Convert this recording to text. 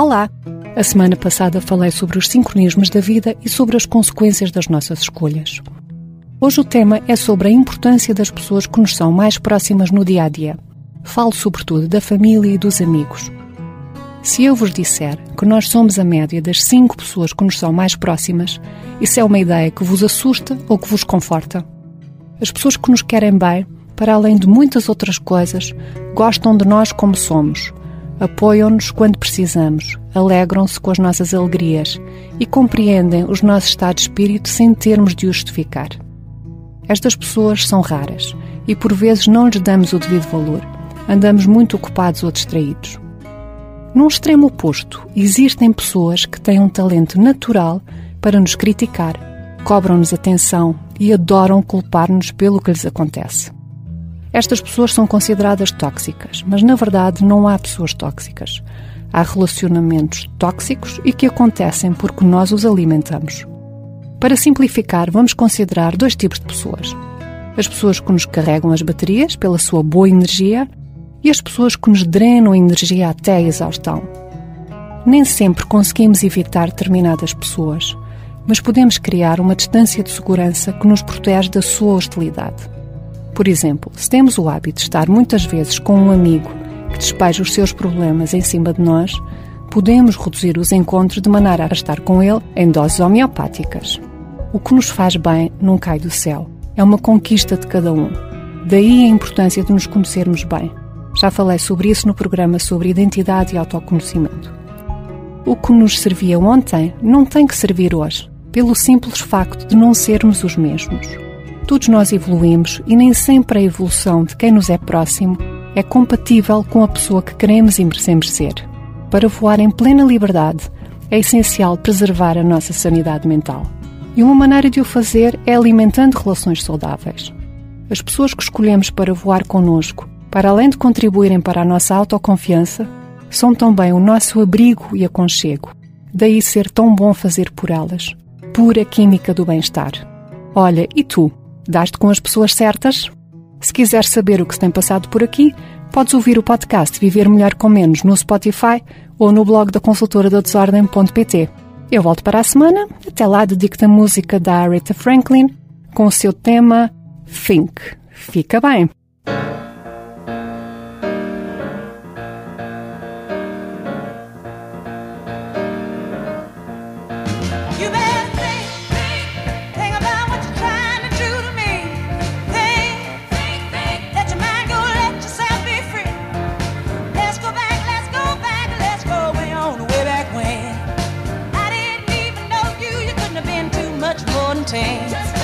Olá! A semana passada falei sobre os sincronismos da vida e sobre as consequências das nossas escolhas. Hoje o tema é sobre a importância das pessoas que nos são mais próximas no dia a dia. Falo sobretudo da família e dos amigos. Se eu vos disser que nós somos a média das cinco pessoas que nos são mais próximas, isso é uma ideia que vos assusta ou que vos conforta? As pessoas que nos querem bem, para além de muitas outras coisas, gostam de nós como somos, apoiam-nos quando precisamos, alegram-se com as nossas alegrias e compreendem os nossos estados de espírito sem termos de justificar. Estas pessoas são raras e por vezes não lhes damos o devido valor. Andamos muito ocupados ou distraídos. Num extremo oposto, existem pessoas que têm um talento natural para nos criticar, cobram-nos atenção e adoram culpar-nos pelo que lhes acontece. Estas pessoas são consideradas tóxicas, mas na verdade não há pessoas tóxicas. Há relacionamentos tóxicos e que acontecem porque nós os alimentamos. Para simplificar, vamos considerar dois tipos de pessoas: as pessoas que nos carregam as baterias pela sua boa energia e as pessoas que nos drenam a energia até a exaustão. Nem sempre conseguimos evitar determinadas pessoas, mas podemos criar uma distância de segurança que nos protege da sua hostilidade. Por exemplo, se temos o hábito de estar muitas vezes com um amigo que despeja os seus problemas em cima de nós, podemos reduzir os encontros de maneira a estar com ele em doses homeopáticas. O que nos faz bem não cai do céu. É uma conquista de cada um. Daí a importância de nos conhecermos bem. Já falei sobre isso no programa sobre identidade e autoconhecimento. O que nos servia ontem não tem que servir hoje, pelo simples facto de não sermos os mesmos. Todos nós evoluímos e nem sempre a evolução de quem nos é próximo é compatível com a pessoa que queremos e merecemos ser. Para voar em plena liberdade, é essencial preservar a nossa sanidade mental. E uma maneira de o fazer é alimentando relações saudáveis. As pessoas que escolhemos para voar connosco para além de contribuírem para a nossa autoconfiança, são também o nosso abrigo e aconchego. Daí ser tão bom fazer por elas. Pura química do bem-estar. Olha, e tu? Daste com as pessoas certas? Se quiseres saber o que se tem passado por aqui, podes ouvir o podcast Viver Melhor com Menos no Spotify ou no blog da consultora da desordem.pt. Eu volto para a semana. Até lá, dedico-te a música da Aretha Franklin com o seu tema Think. Fica bem! much more intense.